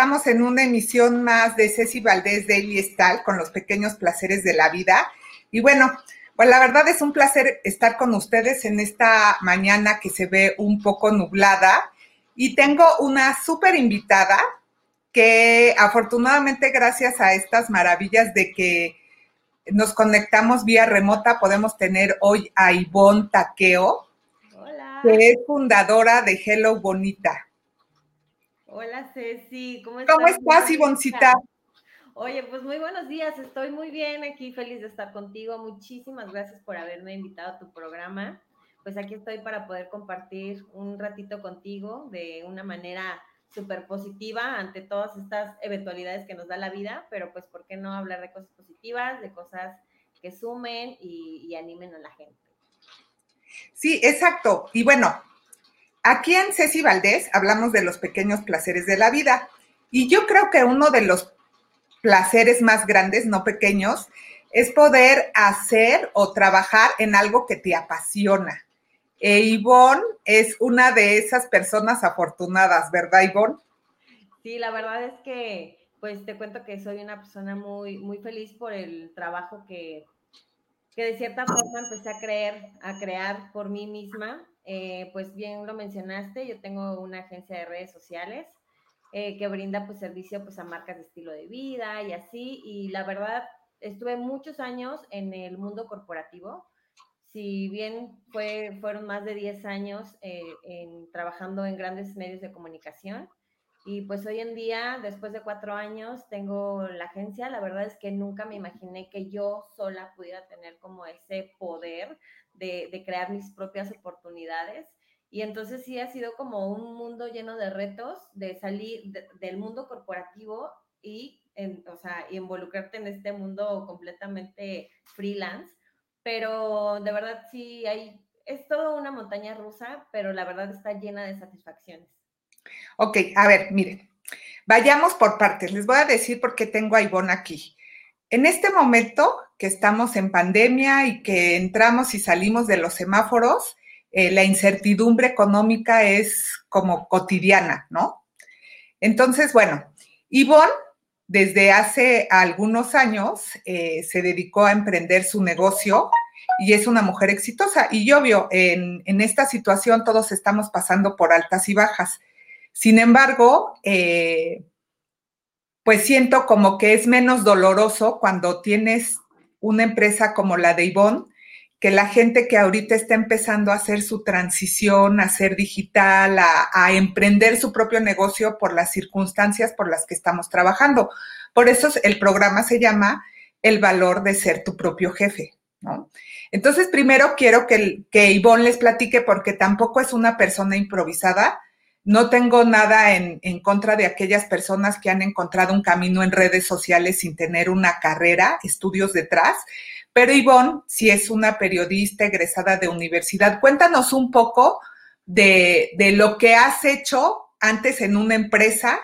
estamos en una emisión más de Ceci Valdés Daily Style con los pequeños placeres de la vida. Y bueno, pues la verdad es un placer estar con ustedes en esta mañana que se ve un poco nublada. Y tengo una súper invitada que afortunadamente gracias a estas maravillas de que nos conectamos vía remota, podemos tener hoy a Ivonne Taqueo, que es fundadora de Hello Bonita. Hola Ceci, ¿cómo estás? ¿Cómo estás, Ivoncita? Oye, pues muy buenos días, estoy muy bien aquí, feliz de estar contigo. Muchísimas gracias por haberme invitado a tu programa. Pues aquí estoy para poder compartir un ratito contigo de una manera súper positiva ante todas estas eventualidades que nos da la vida, pero pues ¿por qué no hablar de cosas positivas, de cosas que sumen y, y animen a la gente? Sí, exacto. Y bueno, Aquí en Ceci Valdés hablamos de los pequeños placeres de la vida y yo creo que uno de los placeres más grandes, no pequeños, es poder hacer o trabajar en algo que te apasiona. E Ivonne es una de esas personas afortunadas, ¿verdad, Ivonne? Sí, la verdad es que, pues te cuento que soy una persona muy, muy feliz por el trabajo que, que de cierta forma empecé a creer, a crear por mí misma eh, pues bien lo mencionaste, yo tengo una agencia de redes sociales eh, que brinda pues servicio pues a marcas de estilo de vida y así, y la verdad estuve muchos años en el mundo corporativo, si bien fue, fueron más de 10 años eh, trabajando en grandes medios de comunicación, y pues hoy en día, después de cuatro años, tengo la agencia. La verdad es que nunca me imaginé que yo sola pudiera tener como ese poder de, crear mis propias oportunidades. Y entonces sí ha sido como un mundo lleno de retos, de salir del mundo corporativo y, o sea, involucrarte en este mundo completamente freelance. Pero de verdad sí hay, es todo una montaña rusa, pero la verdad está llena de satisfacciones. Ok, a ver, miren, vayamos por partes. Les voy a decir por qué tengo a Ivonne aquí. En este momento que estamos en pandemia y que entramos y salimos de los semáforos, eh, la incertidumbre económica es como cotidiana, ¿no? Entonces, bueno, Ivonne desde hace algunos años eh, se dedicó a emprender su negocio y es una mujer exitosa. Y obvio, en, en esta situación todos estamos pasando por altas y bajas. Sin embargo, eh, pues siento como que es menos doloroso cuando tienes una empresa como la de Ivonne, que la gente que ahorita está empezando a hacer su transición a ser digital, a, emprender su propio negocio por las circunstancias por las que estamos trabajando. Por eso el programa se llama El valor de ser tu propio jefe, ¿no? Entonces, primero quiero que, que Ivonne les platique porque tampoco es una persona improvisada, no tengo nada en, contra de aquellas personas que han encontrado un camino en redes sociales sin tener una carrera, estudios detrás. Pero Ivonne, si es una periodista egresada de universidad, cuéntanos un poco de, de lo que has hecho antes en una empresa,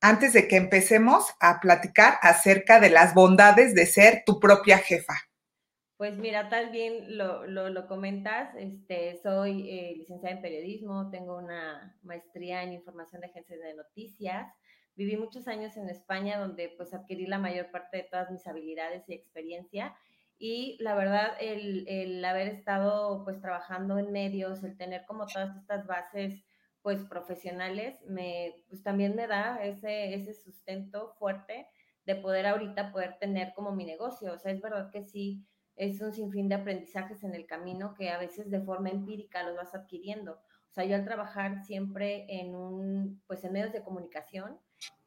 antes de que empecemos a platicar acerca de las bondades de ser tu propia jefa. Pues mira, tal bien lo, lo, comentas, este, soy eh, licenciada en periodismo, tengo una maestría en información de agencias de noticias, viví muchos años en España donde pues adquirí la mayor parte de todas mis habilidades y experiencia. Y la verdad el, el haber estado pues trabajando en medios, el tener como todas estas bases pues profesionales, me, pues también me da ese, ese sustento fuerte de poder ahorita poder tener como mi negocio, o sea, es verdad que sí es un sinfín de aprendizajes en el camino que a veces de forma empírica los vas adquiriendo. O sea, yo al trabajar siempre en un, pues en medios de comunicación,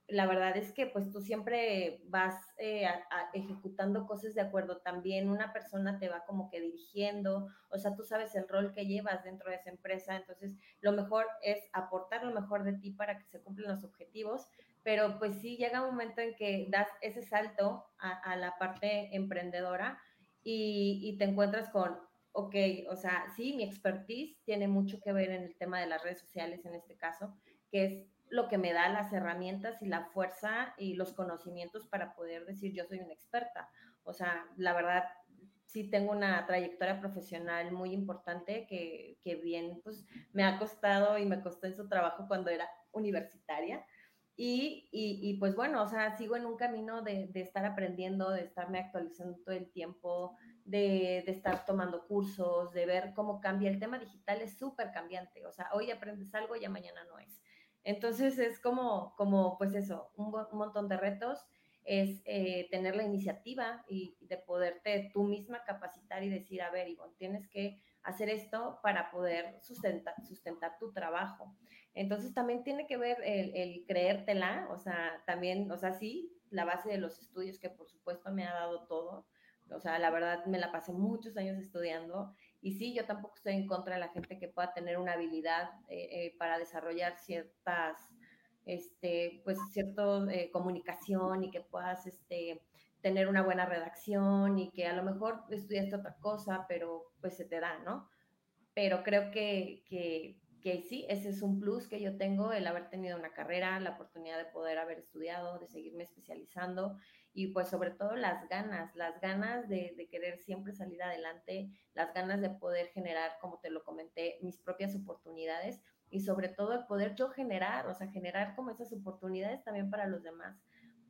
la verdad es que pues tú siempre vas eh, ejecutando cosas de acuerdo. También una persona te va como que dirigiendo, o sea, tú sabes el rol que llevas dentro de esa empresa, entonces lo mejor es aportar lo mejor de ti para que se cumplan los objetivos, pero pues sí llega un momento en que das ese salto a, a la parte emprendedora y, te encuentras con, ok, o sea, sí, mi expertise tiene mucho que ver en el tema de las redes sociales en este caso, que es lo que me da las herramientas y la fuerza y los conocimientos para poder decir yo soy una experta. O sea, la verdad, sí tengo una trayectoria profesional muy importante que, que bien, pues me ha costado y me costó en su trabajo cuando era universitaria Y, y, pues bueno, o sea, sigo en un camino de, de, estar aprendiendo, de estarme actualizando todo el tiempo, de, de estar tomando cursos, de ver cómo cambia. El tema digital es súper cambiante, o sea, hoy aprendes algo, ya mañana no es. Entonces es como, como pues eso, un, un montón de retos es eh, tener la iniciativa y de poderte tú misma capacitar y decir, a ver, Ivonne, tienes que hacer esto para poder sustentar, sustentar tu trabajo. Entonces también tiene que ver el, el, creértela, o sea, también, o sea, sí, la base de los estudios que por supuesto me ha dado todo, o sea, la verdad me la pasé muchos años estudiando y sí, yo tampoco estoy en contra de la gente que pueda tener una habilidad eh, eh, para desarrollar ciertas este, pues, cierta eh, comunicación y que puedas este, tener una buena redacción y que a lo mejor estudiaste otra cosa, pero pues se te da, ¿no? Pero creo que, que, que sí, ese es un plus que yo tengo, el haber tenido una carrera, la oportunidad de poder haber estudiado, de seguirme especializando y pues sobre todo las ganas, las ganas de, querer siempre salir adelante, las ganas de poder generar, como te lo comenté, mis propias oportunidades y sobre todo el poder yo generar, o sea, generar como esas oportunidades también para los demás.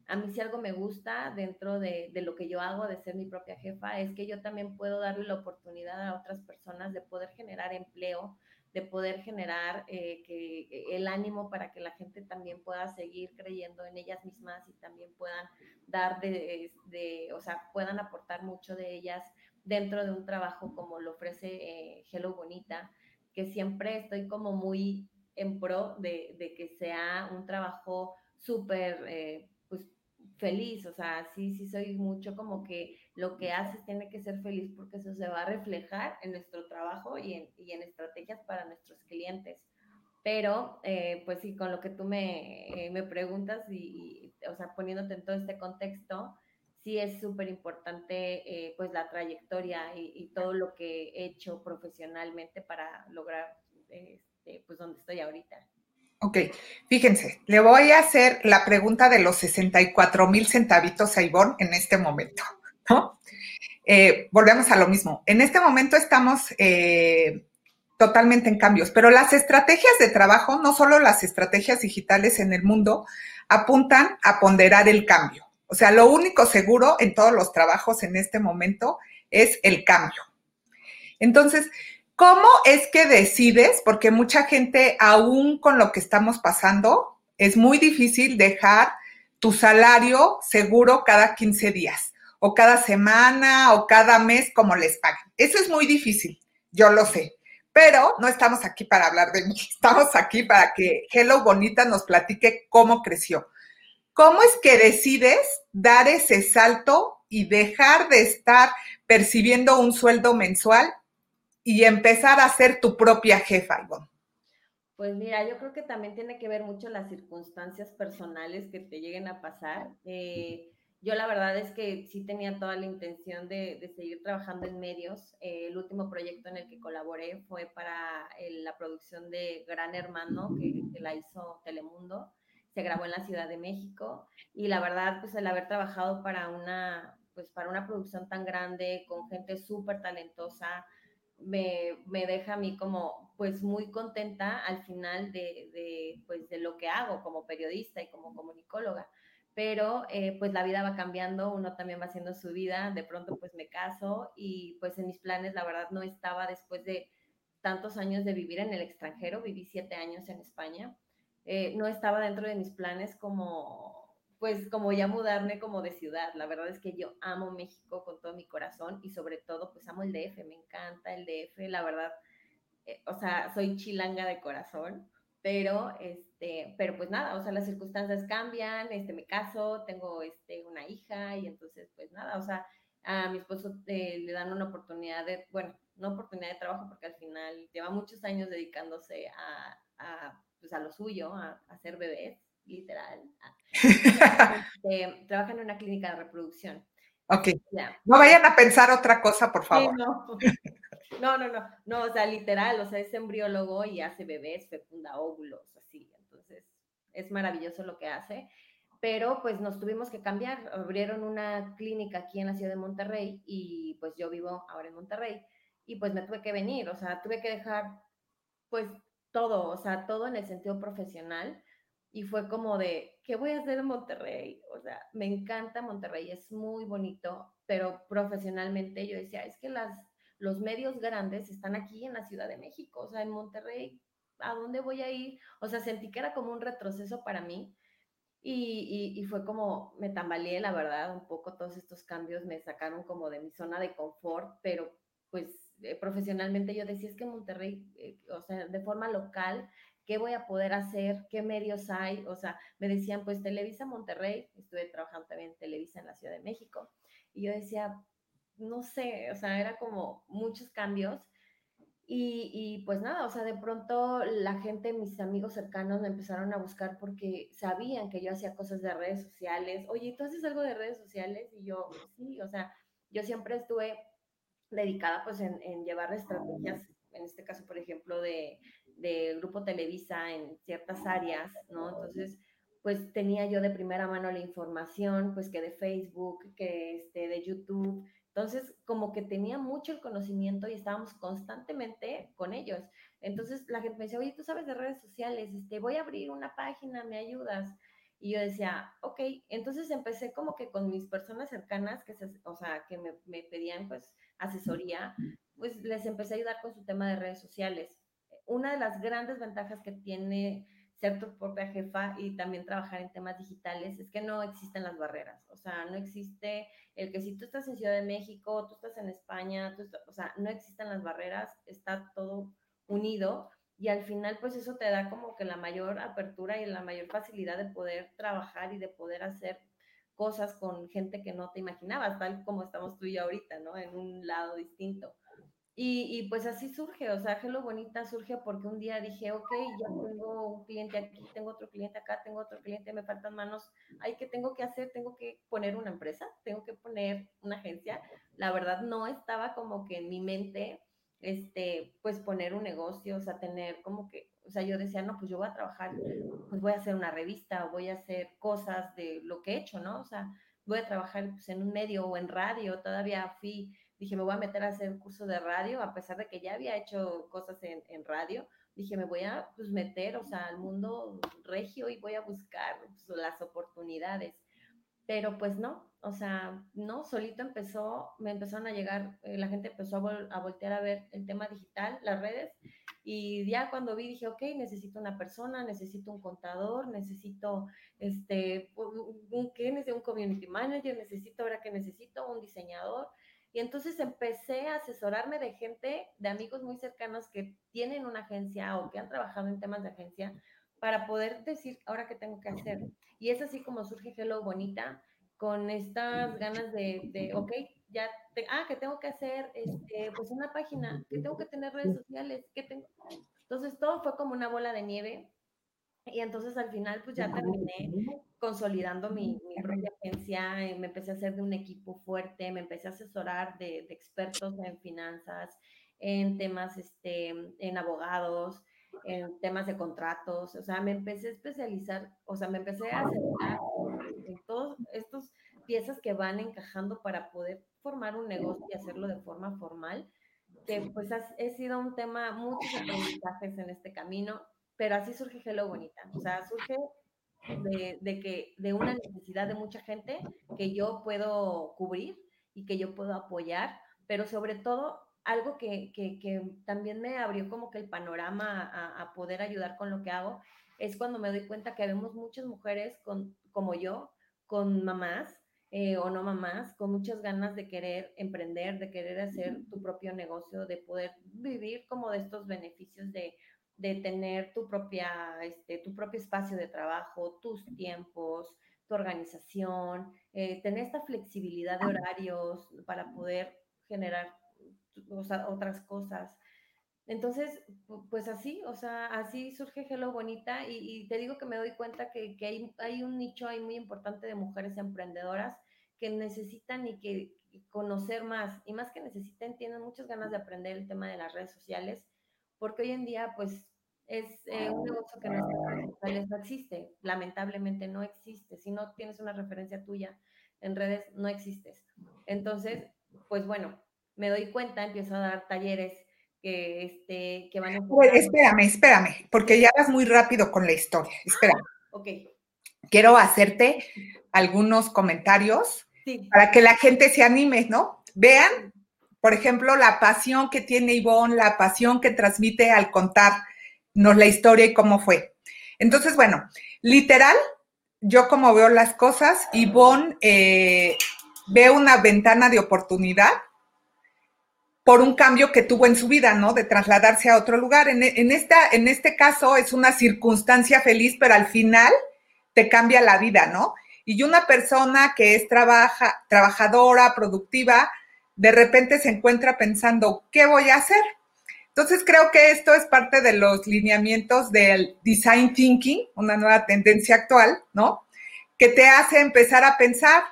A mí si algo me gusta dentro de, de, lo que yo hago, de ser mi propia jefa, es que yo también puedo darle la oportunidad a otras personas de poder generar empleo, de poder generar eh, que, eh, el ánimo para que la gente también pueda seguir creyendo en ellas mismas y también puedan dar de, de o sea, puedan aportar mucho de ellas dentro de un trabajo como lo ofrece eh, Hello Bonita que siempre estoy como muy en pro de, de que sea un trabajo súper, eh, pues, feliz, o sea, sí, sí soy mucho como que lo que haces tiene que ser feliz porque eso se va a reflejar en nuestro trabajo y en, y en estrategias para nuestros clientes. Pero, eh, pues sí, con lo que tú me, eh, me preguntas y, y, o sea, poniéndote en todo este contexto, sí es súper importante eh, pues la trayectoria y, y, todo lo que he hecho profesionalmente para lograr este, pues donde estoy ahorita. Ok, fíjense, le voy a hacer la pregunta de los 64 mil centavitos a Ivonne en este momento, Eh, volvemos a lo mismo. En este momento estamos eh, totalmente en cambios, pero las estrategias de trabajo, no solo las estrategias digitales en el mundo, apuntan a ponderar el cambio. O sea, lo único seguro en todos los trabajos en este momento es el cambio. Entonces, ¿cómo es que decides? Porque mucha gente, aún con lo que estamos pasando, es muy difícil dejar tu salario seguro cada 15 días o cada semana o cada mes como les paguen. Eso es muy difícil, yo lo sé. Pero no estamos aquí para hablar de mí, estamos aquí para que Hello Bonita nos platique cómo creció. ¿Cómo es que decides dar ese salto y dejar de estar percibiendo un sueldo mensual y empezar a ser tu propia jefa, Ivonne? Pues mira, yo creo que también tiene que ver mucho las circunstancias personales que te lleguen a pasar. Eh, yo la verdad es que sí tenía toda la intención de, de seguir trabajando en medios. Eh, el último proyecto en el que colaboré fue para la producción de Gran Hermano, que, que la hizo Telemundo se grabó en la Ciudad de México y la verdad, pues el haber trabajado para una, pues para una producción tan grande, con gente súper talentosa, me, me, deja a mí como pues muy contenta al final de, de, pues, de lo que hago como periodista y como comunicóloga. Pero eh, pues la vida va cambiando, uno también va haciendo su vida, de pronto pues me caso y pues en mis planes la verdad no estaba después de tantos años de vivir en el extranjero, viví siete años en España, eh, no estaba dentro de mis planes como, pues como ya mudarme como de ciudad. La verdad es que yo amo México con todo mi corazón y sobre todo pues amo el DF, me encanta el DF, la verdad, eh, o sea, soy chilanga de corazón, pero este, pero pues nada, o sea, las circunstancias cambian, este, me caso, tengo este, una hija y entonces pues nada, o sea, a mi esposo eh, le dan una oportunidad de, bueno, una oportunidad de trabajo porque al final lleva muchos años dedicándose a, a pues a lo suyo, a, a hacer bebés, literal. este, trabaja en una clínica de reproducción. Ok. Ya. No vayan a pensar otra cosa, por favor. Sí, no. No, no, no, no, o sea, literal, o sea, es embriólogo y hace bebés, fecunda óvulos, así. Entonces, es maravilloso lo que hace. Pero pues nos tuvimos que cambiar. Abrieron una clínica aquí en la ciudad de Monterrey y pues yo vivo ahora en Monterrey y pues me tuve que venir, o sea, tuve que dejar pues todo, o sea, todo en el sentido profesional. Y fue como de, ¿qué voy a hacer en Monterrey? O sea, me encanta Monterrey, es muy bonito, pero profesionalmente yo decía, es que las, los medios grandes están aquí en la Ciudad de México, o sea, en Monterrey, ¿a dónde voy a ir? O sea, sentí que era como un retroceso para mí. Y, fue como, me tambaleé, la verdad, un poco todos estos cambios me sacaron como de mi zona de confort, pero pues eh, profesionalmente yo decía, es que Monterrey, eh, o sea, de forma local, ¿qué voy a poder hacer? ¿Qué medios hay? O sea, me decían, pues Televisa Monterrey, estuve trabajando también en Televisa en la Ciudad de México, y yo decía, no sé, o sea, era como muchos cambios. Y, y, pues nada, o sea, de pronto la gente, mis amigos cercanos me empezaron a buscar porque sabían que yo hacía cosas de redes sociales. Oye, ¿tú haces algo de redes sociales? Y yo, sí, o sea, yo siempre estuve dedicada pues en, en llevar estrategias, en este caso, por ejemplo, de, de Grupo Televisa en ciertas áreas, ¿no? Entonces, pues tenía yo de primera mano la información, pues que de Facebook, que este, de YouTube. Entonces, como que tenía mucho el conocimiento y estábamos constantemente con ellos. Entonces, la gente me decía, oye, tú sabes de redes sociales, este, voy a abrir una página, ¿me ayudas? Y yo decía, ok, entonces empecé como que con mis personas cercanas, que se, o sea, que me, me pedían pues asesoría, pues les empecé a ayudar con su tema de redes sociales. Una de las grandes ventajas que tiene ser tu propia jefa y también trabajar en temas digitales es que no existen las barreras. O sea, no existe el que si tú estás en Ciudad de México, tú estás en España, tú o sea, no existen las barreras, está todo unido y al final pues eso te da como que la mayor apertura y la mayor facilidad de poder trabajar y de poder hacer cosas con gente que no te imaginabas, tal como estamos tú y yo ahorita, ¿no? En un lado distinto. Y, y, pues así surge, o sea, Hello Bonita surge porque un día dije, ok, ya tengo un cliente aquí, tengo otro cliente acá, tengo otro cliente, me faltan manos, ay, ¿qué tengo que hacer? Tengo que poner una empresa, tengo que poner una agencia. La verdad no estaba como que en mi mente, este, pues poner un negocio, o sea, tener como que, o sea, yo decía, no, pues yo voy a trabajar, pues voy a hacer una revista voy a hacer cosas de lo que he hecho, ¿no? O sea, voy a trabajar pues, en un medio o en radio, todavía fui dije, me voy a meter a hacer un curso de radio, a pesar de que ya había hecho cosas en, en radio, dije, me voy a pues, meter, o sea, al mundo regio y voy a buscar pues, las oportunidades. Pero pues no, o sea, no, solito empezó, me empezaron a llegar, eh, la gente empezó a, vol a, voltear a ver el tema digital, las redes, y ya cuando vi dije, ok, necesito una persona, necesito un contador, necesito, este, un, ¿qué? Un community manager, necesito, ahora que necesito, un diseñador, y entonces empecé a asesorarme de gente, de amigos muy cercanos que tienen una agencia o que han trabajado en temas de agencia para poder decir ahora qué tengo que hacer. Y es así como surge Hello Bonita, con estas ganas de, de ok, ya, ah, que tengo que hacer, este, pues una página, que tengo que tener redes sociales, que tengo. Entonces todo fue como una bola de nieve. Y entonces al final pues ya terminé consolidando mi, mi, propia agencia, me empecé a hacer de un equipo fuerte, me empecé a asesorar de, de expertos en finanzas, en temas, este, en abogados, en temas de contratos, o sea, me empecé a especializar, o sea, me empecé a asesorar en todas estas piezas que van encajando para poder formar un negocio y hacerlo de forma formal, que pues ha, sido un tema, muchos aprendizajes en este camino, pero así surge Hello Bonita, o sea, surge de, que, de una necesidad de mucha gente que yo puedo cubrir y que yo puedo apoyar, pero sobre todo algo que, que, también me abrió como que el panorama a, a, poder ayudar con lo que hago es cuando me doy cuenta que vemos muchas mujeres con, como yo, con mamás eh, o no mamás, con muchas ganas de querer emprender, de querer hacer tu propio negocio, de poder vivir como de estos beneficios de de tener tu, propia, este, tu propio espacio de trabajo, tus tiempos, tu organización, eh, tener esta flexibilidad de horarios para poder generar o sea, otras cosas. Entonces, pues así, o sea, así surge Hello Bonita y, y te digo que me doy cuenta que, que hay, hay, un nicho ahí muy importante de mujeres emprendedoras que necesitan y que conocer más, y más que necesiten, tienen muchas ganas de aprender el tema de las redes sociales, porque hoy en día, pues, es eh, un negocio que en redes sociales no existe, lamentablemente no existe. Si no tienes una referencia tuya en redes, no existes. Entonces, pues bueno, me doy cuenta, empiezo a dar talleres que, este, que van a... espérame, espérame, porque ya vas muy rápido con la historia. Espérame. ok. quiero hacerte algunos comentarios para que la gente se anime, ¿no? Vean, por ejemplo, la pasión que tiene Ivonne, la pasión que transmite al contarnos la historia y cómo fue. Entonces, bueno, literal, yo como veo las cosas, Ivonne eh, ve una ventana de oportunidad por un cambio que tuvo en su vida, ¿no? De trasladarse a otro lugar. En, esta, en este caso es una circunstancia feliz, pero al final te cambia la vida, ¿no? Y una persona que es trabaja, trabajadora, productiva, de repente se encuentra pensando, ¿qué voy a hacer? Entonces creo que esto es parte de los lineamientos del design thinking, una nueva tendencia actual, ¿no? Que te hace empezar a pensar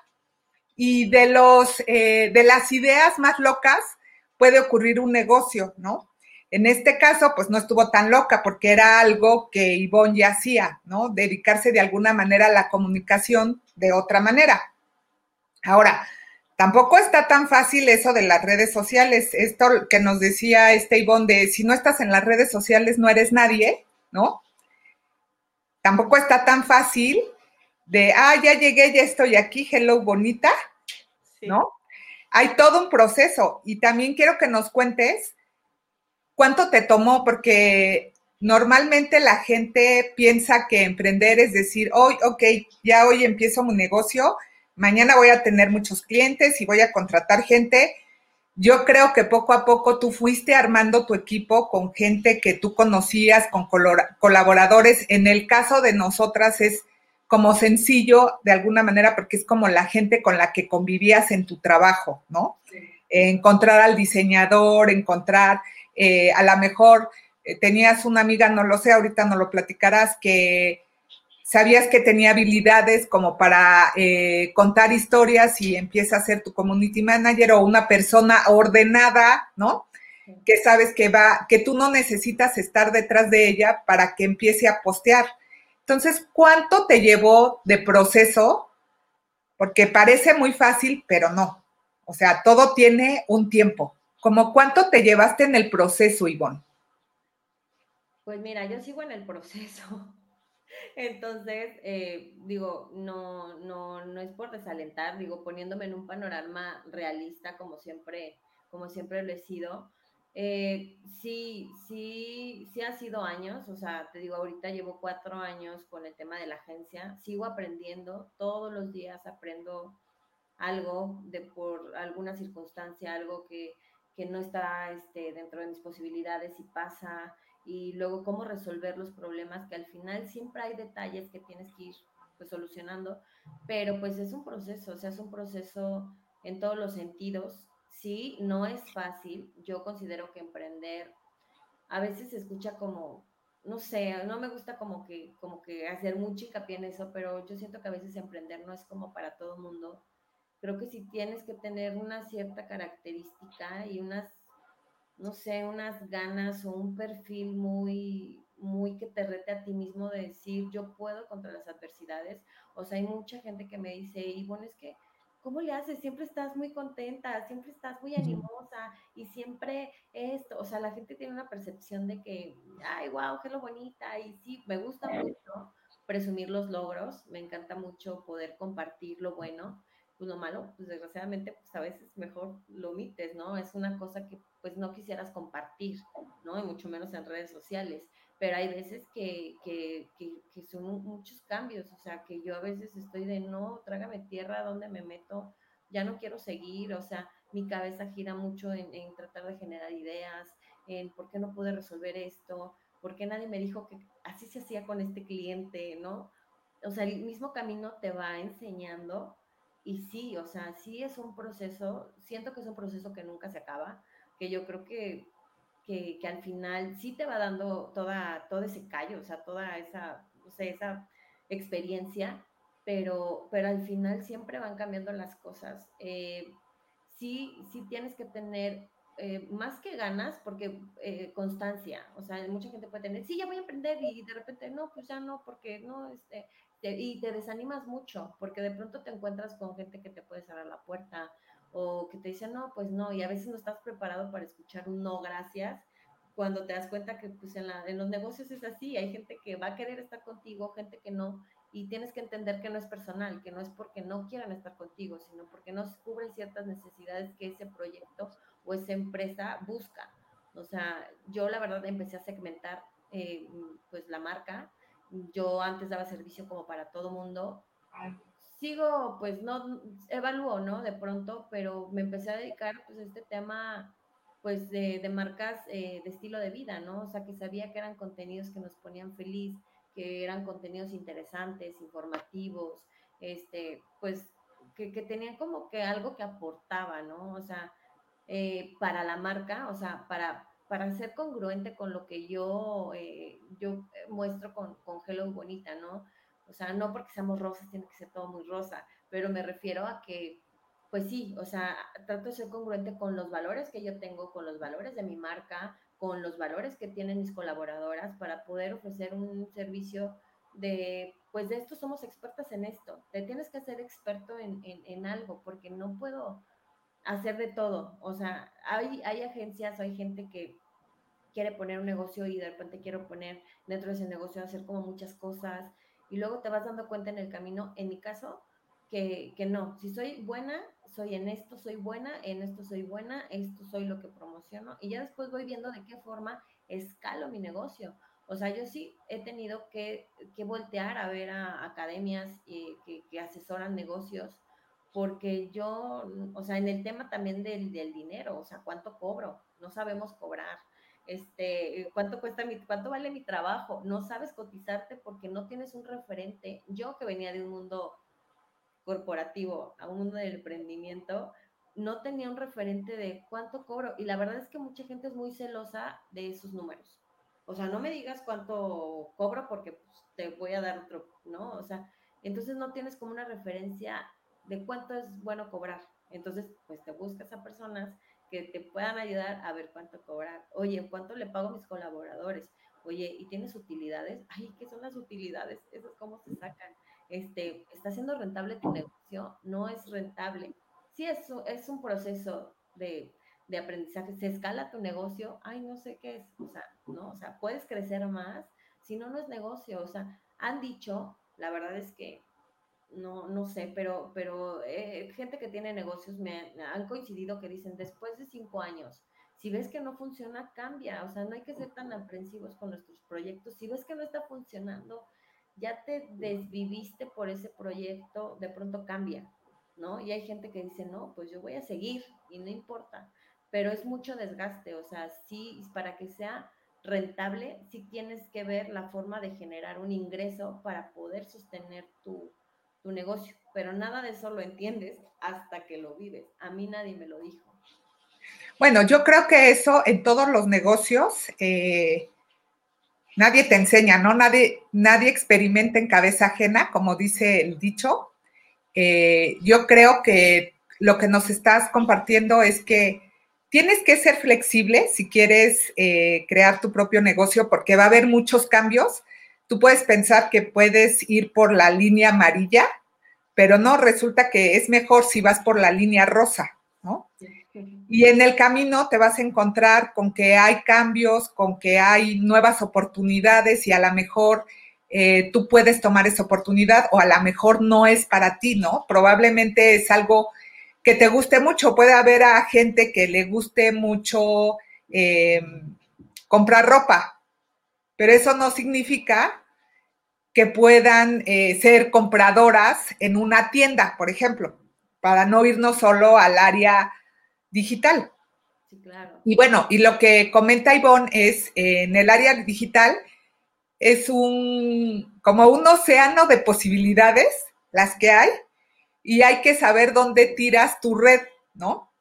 y de los eh, de las ideas más locas puede ocurrir un negocio, ¿no? En este caso, pues no estuvo tan loca porque era algo que Ivonne ya hacía, ¿no? Dedicarse de alguna manera a la comunicación de otra manera. Ahora, tampoco está tan fácil eso de las redes sociales. Esto que nos decía este Ivonne de si no estás en las redes sociales no eres nadie, ¿no? Tampoco está tan fácil de, ah, ya llegué, ya estoy aquí, hello bonita, ¿no? hay todo un proceso y también quiero que nos cuentes cuánto te tomó, porque normalmente la gente piensa que emprender es decir, hoy, ok, ya hoy empiezo mi negocio, mañana voy a tener muchos clientes y voy a contratar gente. Yo creo que poco a poco tú fuiste armando tu equipo con gente que tú conocías, con colaboradores. En el caso de nosotras es como sencillo de alguna manera porque es como la gente con la que convivías en tu trabajo, ¿no? encontrar al diseñador, encontrar eh, a lo mejor eh, tenías una amiga, no lo sé, ahorita no lo platicarás, que sabías que tenía habilidades como para eh, contar historias y empieza a ser tu community manager o una persona ordenada, ¿no? Que sabes que va, que tú no necesitas estar detrás de ella para que empiece a postear entonces, ¿cuánto te llevó de proceso? Porque parece muy fácil, pero no. O sea, todo tiene un tiempo. ¿Cómo cuánto te llevaste en el proceso, Ivonne? Pues mira, yo sigo en el proceso. Entonces, eh, digo, no, no, no es por desalentar, digo, poniéndome en un panorama realista como siempre, como siempre lo he sido. Eh, sí, sí, sí ha sido años, o sea, te digo, ahorita llevo cuatro años con el tema de la agencia, sigo aprendiendo, todos los días aprendo algo de por alguna circunstancia, algo que, que no está este, dentro de mis posibilidades y pasa, y luego cómo resolver los problemas, que al final siempre hay detalles que tienes que ir pues, solucionando, pero pues es un proceso, o sea, es un proceso en todos los sentidos, sí, no es fácil. Yo considero que emprender a veces se escucha como, no sé, no me gusta como que, como que hacer mucho hincapié en eso, pero yo siento que a veces emprender no es como para todo mundo. Creo que sí tienes que tener una cierta característica y unas, no sé, unas ganas o un perfil muy, muy que te rete a ti mismo de decir, yo puedo contra las adversidades. O sea, hay mucha gente que me dice, y bueno, es que ¿cómo le haces? Siempre estás muy contenta, siempre estás muy animosa y siempre esto, o sea, la gente tiene una percepción de que, ay, wow, qué lo bonita y sí, me gusta mucho presumir los logros, me encanta mucho poder compartir lo bueno, pues lo malo, pues desgraciadamente, pues a veces mejor lo omites, ¿no? Es una cosa que pues no quisieras compartir, ¿no? Y mucho menos en redes sociales pero hay veces que, que, que, son muchos cambios, o sea, que yo a veces estoy de no, trágame tierra, ¿dónde me meto? Ya no quiero seguir, o sea, mi cabeza gira mucho en, en, tratar de generar ideas, en por qué no pude resolver esto, por qué nadie me dijo que así se hacía con este cliente, ¿no? O sea, el mismo camino te va enseñando y sí, o sea, sí es un proceso, siento que es un proceso que nunca se acaba, que yo creo que que, al final sí te va dando toda, todo ese callo, o sea, toda esa, no sé, esa experiencia, pero, pero al final siempre van cambiando las cosas. Eh, sí, sí tienes que tener eh, más que ganas, porque eh, constancia, o sea, mucha gente puede tener, sí, ya voy a emprender y de repente, no, pues ya no, porque no, este, y te desanimas mucho, porque de pronto te encuentras con gente que te puede cerrar la puerta, o que te dicen, no, pues no, y a veces no estás preparado para escuchar un no, gracias, cuando te das cuenta que pues en, los negocios es así, hay gente que va a querer estar contigo, gente que no, y tienes que entender que no es personal, que no es porque no quieran estar contigo, sino porque no cubren ciertas necesidades que ese proyecto o esa empresa busca. O sea, yo la verdad empecé a segmentar eh, pues la marca. Yo antes daba servicio como para todo mundo. Sigo, pues no, evalúo, ¿no? De pronto, pero me empecé a dedicar pues a este tema pues de, de marcas eh, de estilo de vida, ¿no? O sea, que sabía que eran contenidos que nos ponían feliz, que eran contenidos interesantes, informativos, este, pues que, que tenían como que algo que aportaba, ¿no? O sea, eh, para la marca, o sea, para, para ser congruente con lo que yo, eh, yo muestro con, con Hello Bonita, ¿no? O sea, no porque seamos rosas tiene que ser todo muy rosa, pero me refiero a que, pues sí, o sea, trato de ser congruente con los valores que yo tengo, con los valores de mi marca, con los valores que tienen mis colaboradoras para poder ofrecer un servicio de, pues de esto somos expertas en esto. Te tienes que ser experto en, en, algo porque no puedo hacer de todo. O sea, hay, hay agencias, hay gente que quiere poner un negocio y de repente quiero poner dentro de ese negocio hacer como muchas cosas y luego te vas dando cuenta en el camino, en mi caso, que, que no, si soy buena, soy en esto, soy buena, en esto soy buena, esto soy lo que promociono y ya después voy viendo de qué forma escalo mi negocio. O sea, yo sí he tenido que, que voltear a ver a academias eh, que, que, asesoran negocios, porque yo, o sea, en el tema también del, del, dinero, o sea, ¿cuánto cobro? No sabemos cobrar. Este, ¿cuánto cuesta mi, cuánto vale mi trabajo? No sabes cotizarte porque no tienes un referente. Yo que venía de un mundo corporativo a un mundo del emprendimiento, no tenía un referente de cuánto cobro. Y la verdad es que mucha gente es muy celosa de esos números. O sea, no me digas cuánto cobro porque pues, te voy a dar otro, ¿no? O sea, entonces no tienes como una referencia de cuánto es bueno cobrar. Entonces, pues te buscas a personas que te puedan ayudar a ver cuánto cobrar. Oye, ¿cuánto le pago a mis colaboradores? Oye, ¿y tienes utilidades? Ay, ¿qué son las utilidades? ¿Esas cómo se sacan? este, ¿está siendo rentable tu negocio? No es rentable. Sí, eso es un proceso de, de aprendizaje. ¿Se escala tu negocio? Ay, no sé qué es. O sea, no, o sea, puedes crecer más. Si no, no es negocio. O sea, han dicho, la verdad es que no, no sé, pero, pero eh, gente que tiene negocios me han coincidido que dicen después de cinco años, si ves que no funciona, cambia. O sea, no hay que ser tan aprensivos con nuestros proyectos. Si ves que no está funcionando, ya te desviviste por ese proyecto, de pronto cambia, ¿no? Y hay gente que dice, no, pues yo voy a seguir y no importa, pero es mucho desgaste, o sea, sí, para que sea rentable, sí tienes que ver la forma de generar un ingreso para poder sostener tu, tu negocio, pero nada de eso lo entiendes hasta que lo vives. A mí nadie me lo dijo. Bueno, yo creo que eso en todos los negocios, eh, nadie te enseña, ¿no? Nadie, nadie experimenta en cabeza ajena, como dice el dicho. Eh, yo creo que lo que nos estás compartiendo es que tienes que ser flexible si quieres eh, crear tu propio negocio, porque va a haber muchos cambios. Tú puedes pensar que puedes ir por la línea amarilla, pero no, resulta que es mejor si vas por la línea rosa, ¿no? Y en el camino te vas a encontrar con que hay cambios, con que hay nuevas oportunidades y a lo mejor eh, tú puedes tomar esa oportunidad o a lo mejor no es para ti, ¿no? Probablemente es algo que te guste mucho. Puede haber a gente que le guste mucho eh, comprar ropa, pero eso no significa que puedan eh, ser compradoras en una tienda, por ejemplo, para no irnos solo al área digital. Sí, claro. Y bueno, y lo que comenta Ivonne es, eh, en el área digital, es un, como un océano de posibilidades, las que hay, y hay que saber dónde tiras tu red, ¿no?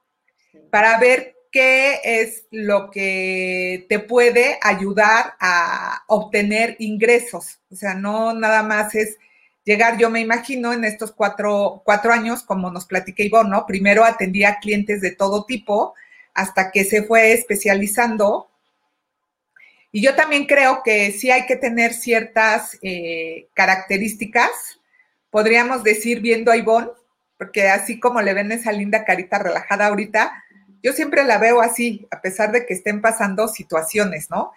Para ver qué es lo que te puede ayudar a obtener ingresos. O sea, no nada más es llegar, yo me imagino, en estos cuatro, cuatro años, como nos platica Ivonne, ¿no? Primero atendía clientes de todo tipo hasta que se fue especializando. Y yo también creo que sí hay que tener ciertas eh, características, podríamos decir, viendo a Ivonne, porque así como le ven esa linda carita relajada ahorita, yo siempre la veo así, a pesar de que estén pasando situaciones, ¿no?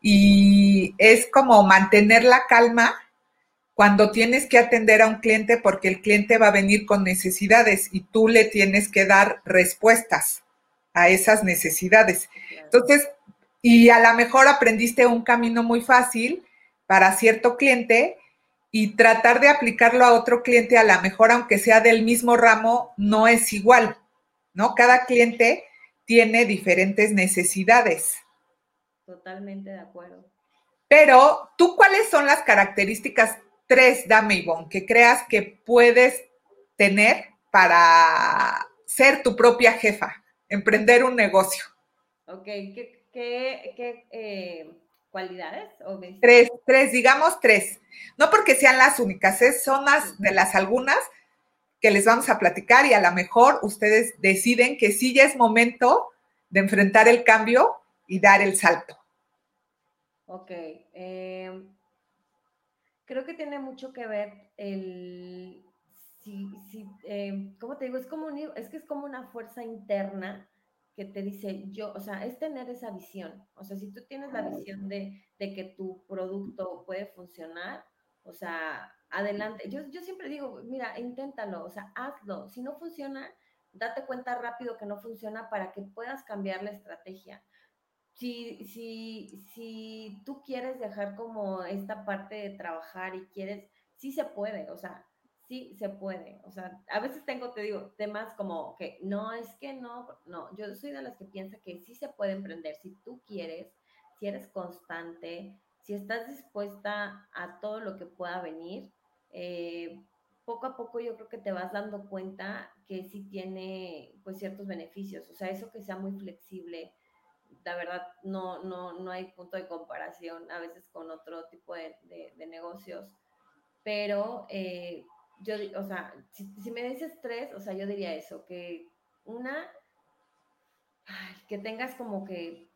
Y es como mantener la calma cuando tienes que atender a un cliente porque el cliente va a venir con necesidades y tú le tienes que dar respuestas a esas necesidades. Entonces, y a lo mejor aprendiste un camino muy fácil para cierto cliente y tratar de aplicarlo a otro cliente, a lo mejor aunque sea del mismo ramo, no es igual, ¿no? Cada cliente tiene diferentes necesidades. Totalmente de acuerdo. Pero, ¿tú cuáles son las características tres, dame Ivonne, que creas que puedes tener para ser tu propia jefa, emprender un negocio? Ok, ¿qué, qué, eh, cualidades? tres, tres, digamos tres. No porque sean las únicas, son las de las algunas que les vamos a platicar y a lo mejor ustedes deciden que sí ya es momento de enfrentar el cambio y dar el salto. Ok. Eh, creo que tiene mucho que ver el, si, si eh, ¿cómo te digo? Es, como es que es como una fuerza interna que te dice, yo, o sea, es tener esa visión. O sea, si tú tienes la visión de, de que tu producto puede funcionar, o sea, adelante. Yo, yo siempre digo, mira, inténtalo, o sea, hazlo. Si no funciona, date cuenta rápido que no funciona para que puedas cambiar la estrategia si, si, si tú quieres dejar como esta parte de trabajar y quieres, sí se puede, o sea, sí se puede. O sea, a veces tengo, te digo, temas como que no, es que no, no, yo soy de las que piensa que sí se puede emprender si tú quieres, si eres constante, si estás dispuesta a todo lo que pueda venir. Eh, poco a poco yo creo que te vas dando cuenta que sí tiene pues ciertos beneficios, o sea, eso que sea muy flexible, la verdad no, no, no hay punto de comparación a veces con otro tipo de, negocios, pero eh, yo, o sea, si, me dices tres, o sea, yo diría eso, que una, que tengas como que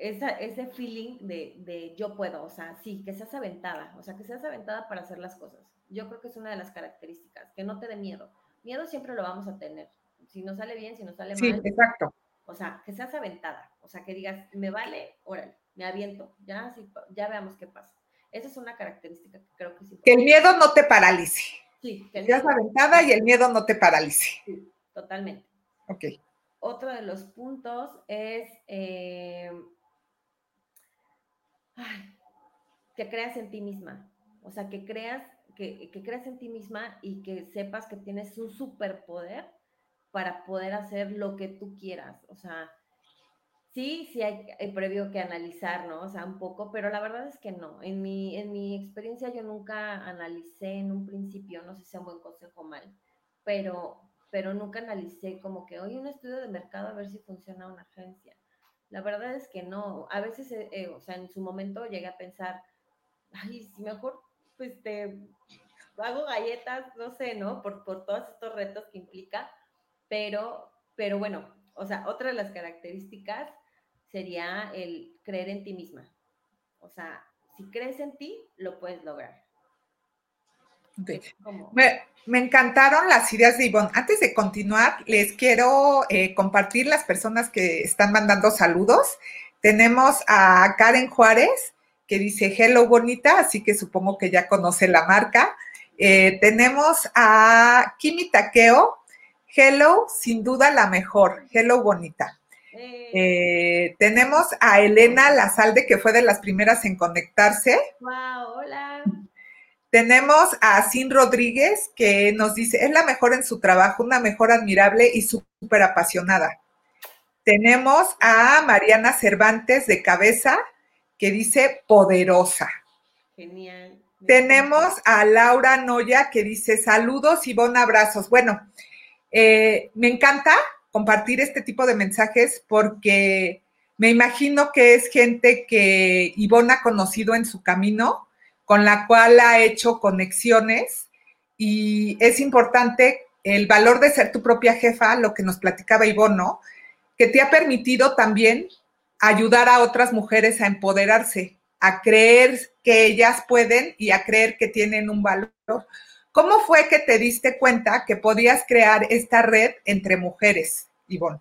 esa, ese feeling de, de, yo puedo, o sea, sí, que seas aventada, o sea, que seas aventada para hacer las cosas. Yo creo que es una de las características, que no te dé miedo. Miedo siempre lo vamos a tener. Si no sale bien, si no sale mal. Sí, exacto. O sea, que seas aventada, o sea, que digas, me vale, órale, me aviento, ya, ya veamos qué pasa. Esa es una característica que creo que sí. Que el miedo no te paralice. Sí, que seas aventada y el miedo no te paralice. Sí, totalmente. Ok. Otro de los puntos es eh, que creas en ti misma. O sea, que creas, que, que creas en ti misma y que sepas que tienes un superpoder para poder hacer lo que tú quieras. O sea, sí, sí hay, previo que analizar, ¿no? O sea, un poco, pero la verdad es que no. En mi, en mi experiencia yo nunca analicé en un principio, no sé si sea un buen consejo o mal, pero, pero nunca analicé como que, oye, un estudio de mercado a ver si funciona una agencia. La verdad es que no. A veces, eh, eh, o sea, en su momento llegué a pensar, ay, si mejor, pues te hago galletas, no sé, ¿no? Por, por todos estos retos que implica pero, pero bueno, o sea, otra de las características sería el creer en ti misma. O sea, si crees en ti, lo puedes lograr. Me, encantaron las ideas de Ivonne. Antes de continuar, les quiero eh, compartir las personas que están mandando saludos. Tenemos a Karen Juárez, que dice Hello Bonita, así que supongo que ya conoce la marca. Eh, tenemos a Kimi Takeo, Hello, sin duda la mejor. Hello, bonita. Eh. Eh, tenemos a Elena Lazalde, que fue de las primeras en conectarse. Wow, hola. Tenemos a Sin Rodríguez, que nos dice, es la mejor en su trabajo, una mejor admirable y súper apasionada. Tenemos a Mariana Cervantes de Cabeza, que dice poderosa. Genial. Tenemos a Laura Noya, que dice saludos y bon abrazos. Bueno, eh, me encanta compartir este tipo de mensajes porque me imagino que es gente que Ivonne ha conocido en su camino, con la cual ha hecho conexiones y es importante el valor de ser tu propia jefa, lo que nos platicaba Ivonne, que te ha permitido también ayudar a otras mujeres a empoderarse, a creer que ellas pueden y a creer que tienen un valor. ¿Cómo fue que te diste cuenta que podías crear esta red entre mujeres, Ivonne?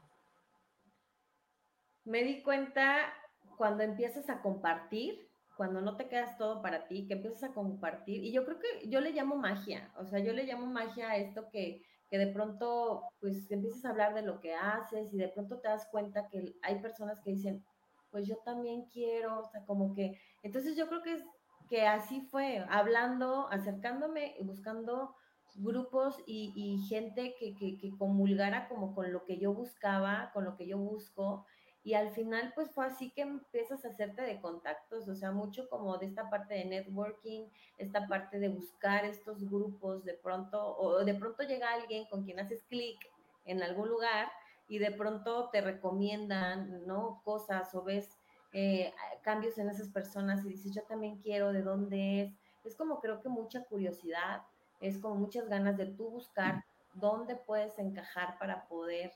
Me di cuenta cuando empiezas a compartir, cuando no te quedas todo para ti, que empiezas a compartir. Y yo creo que yo le llamo magia, o sea, yo le llamo magia a esto que, que de pronto, pues, empiezas a hablar de lo que haces y de pronto te das cuenta que hay personas que dicen, pues yo también quiero, o sea, como que, entonces yo creo que es que así fue, hablando, acercándome, buscando grupos y, y gente que, que, que, comulgara como con lo que yo buscaba, con lo que yo busco. Y al final, pues fue así que empiezas a hacerte de contactos, o sea, mucho como de esta parte de networking, esta parte de buscar estos grupos de pronto, o de pronto llega alguien con quien haces clic en algún lugar y de pronto te recomiendan, ¿no? Cosas o ves eh, cambios en esas personas y dices, yo también quiero, ¿de dónde es? Es como creo que mucha curiosidad, es como muchas ganas de tú buscar dónde puedes encajar para poder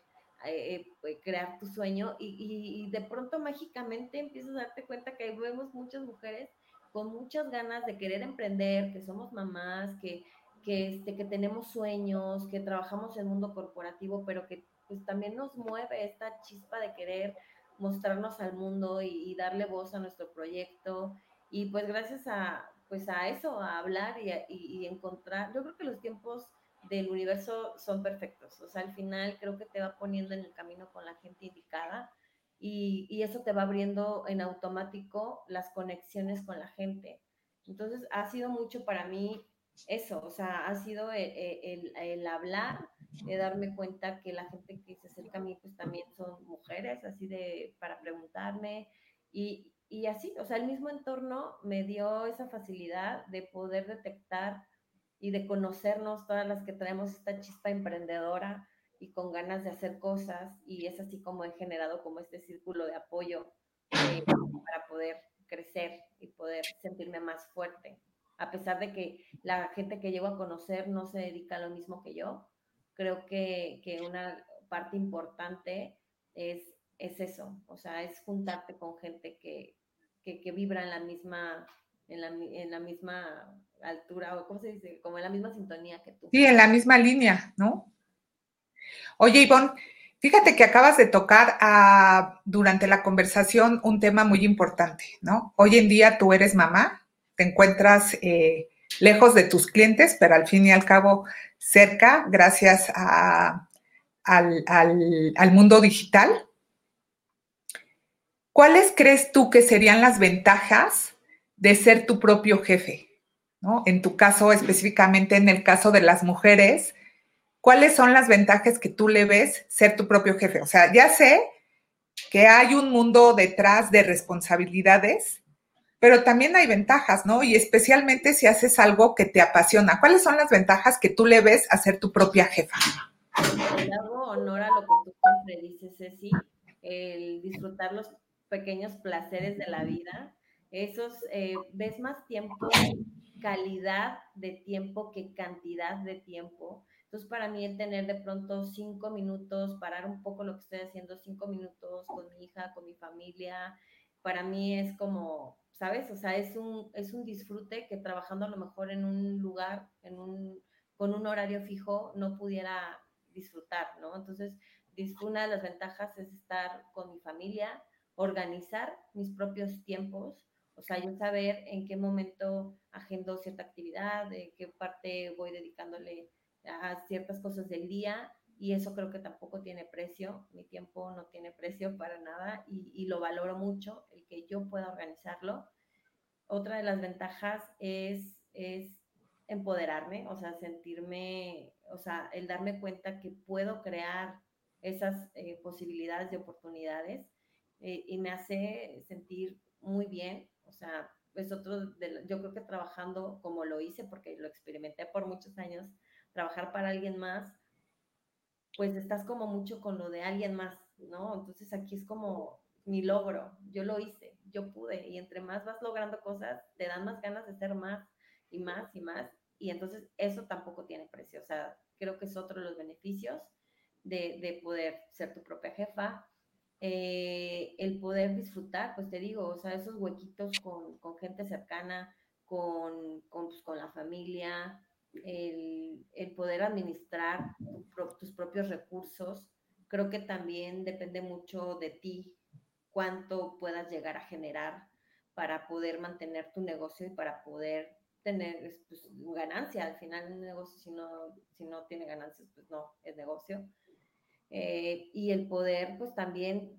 eh, eh, crear tu sueño y, y, de pronto mágicamente empiezas a darte cuenta que vemos muchas mujeres con muchas ganas de querer emprender, que somos mamás, que, que, este, que tenemos sueños, que trabajamos en el mundo corporativo, pero que pues también nos mueve esta chispa de querer mostrarnos al mundo y, darle voz a nuestro proyecto. Y pues gracias a, pues a eso, a hablar y, y, encontrar, yo creo que los tiempos del universo son perfectos. O sea, al final creo que te va poniendo en el camino con la gente indicada y, y, eso te va abriendo en automático las conexiones con la gente. Entonces, ha sido mucho para mí eso, o sea, ha sido el, el, el hablar de darme cuenta que la gente que se acerca a mí pues también son mujeres, así de para preguntarme y, y así, o sea, el mismo entorno me dio esa facilidad de poder detectar y de conocernos todas las que traemos esta chispa emprendedora y con ganas de hacer cosas y es así como he generado como este círculo de apoyo eh, para poder crecer y poder sentirme más fuerte. A pesar de que la gente que llego a conocer no se dedica a lo mismo que yo, creo que, que una parte importante es, es eso, o sea, es juntarte con gente que, que, que vibra en la misma en la, en la, misma altura, o cómo se dice, como en la misma sintonía que tú. Sí, en la misma línea, ¿no? Oye, Ivonne, fíjate que acabas de tocar durante la conversación un tema muy importante, ¿no? Hoy en día tú eres mamá, te encuentras eh, lejos de tus clientes, pero al fin y al cabo cerca gracias al, al, al mundo digital. ¿Cuáles crees tú que serían las ventajas de ser tu propio jefe? En tu caso, específicamente en el caso de las mujeres, ¿cuáles son las ventajas que tú le ves ser tu propio jefe? O sea, ya sé que hay un mundo detrás de responsabilidades, pero también hay ventajas, ¿no? Y especialmente si haces algo que te apasiona. ¿Cuáles son las ventajas que tú le ves a ser tu propia jefa? Le hago honor a lo que tú siempre dices, Ceci, el disfrutar los pequeños placeres de la vida. Esos, eh, ves más tiempo, calidad de tiempo que cantidad de tiempo. Entonces, para mí el tener de pronto cinco minutos, parar un poco lo que estoy haciendo, cinco minutos con mi hija, con mi familia, para mí es como ¿sabes? O sea, es un, es un disfrute que trabajando a lo mejor en un lugar, en un, con un horario fijo, no pudiera disfrutar, ¿no? Entonces, una de las ventajas es estar con mi familia, organizar mis propios tiempos, o sea, yo saber en qué momento agendo cierta actividad, de qué parte voy dedicándole a ciertas cosas del día y eso creo que tampoco tiene precio, mi tiempo no tiene precio para nada y, y, lo valoro mucho, el que yo pueda organizarlo. Otra de las ventajas es, es empoderarme, o sea, sentirme, o sea, el darme cuenta que puedo crear esas eh, posibilidades de oportunidades eh, y me hace sentir muy bien, o sea, es otro, de, yo creo que trabajando como lo hice, porque lo experimenté por muchos años, trabajar para alguien más, pues estás como mucho con lo de alguien más, ¿no? Entonces aquí es como mi logro, yo lo hice, yo pude, y entre más vas logrando cosas, te dan más ganas de ser más y más y más, y entonces eso tampoco tiene precio, o sea, creo que es otro de los beneficios de, de poder ser tu propia jefa, eh, el poder disfrutar, pues te digo, o sea, esos huequitos con, con gente cercana, con, con, pues, con la familia, el, el poder administrar tu, tus propios recursos, creo que también depende mucho de ti, cuánto puedas llegar a generar, para poder mantener tu negocio y para poder tener pues, ganancia. Al final, un negocio, si no, si no tiene ganancias, pues no es negocio. Eh, y el poder, pues también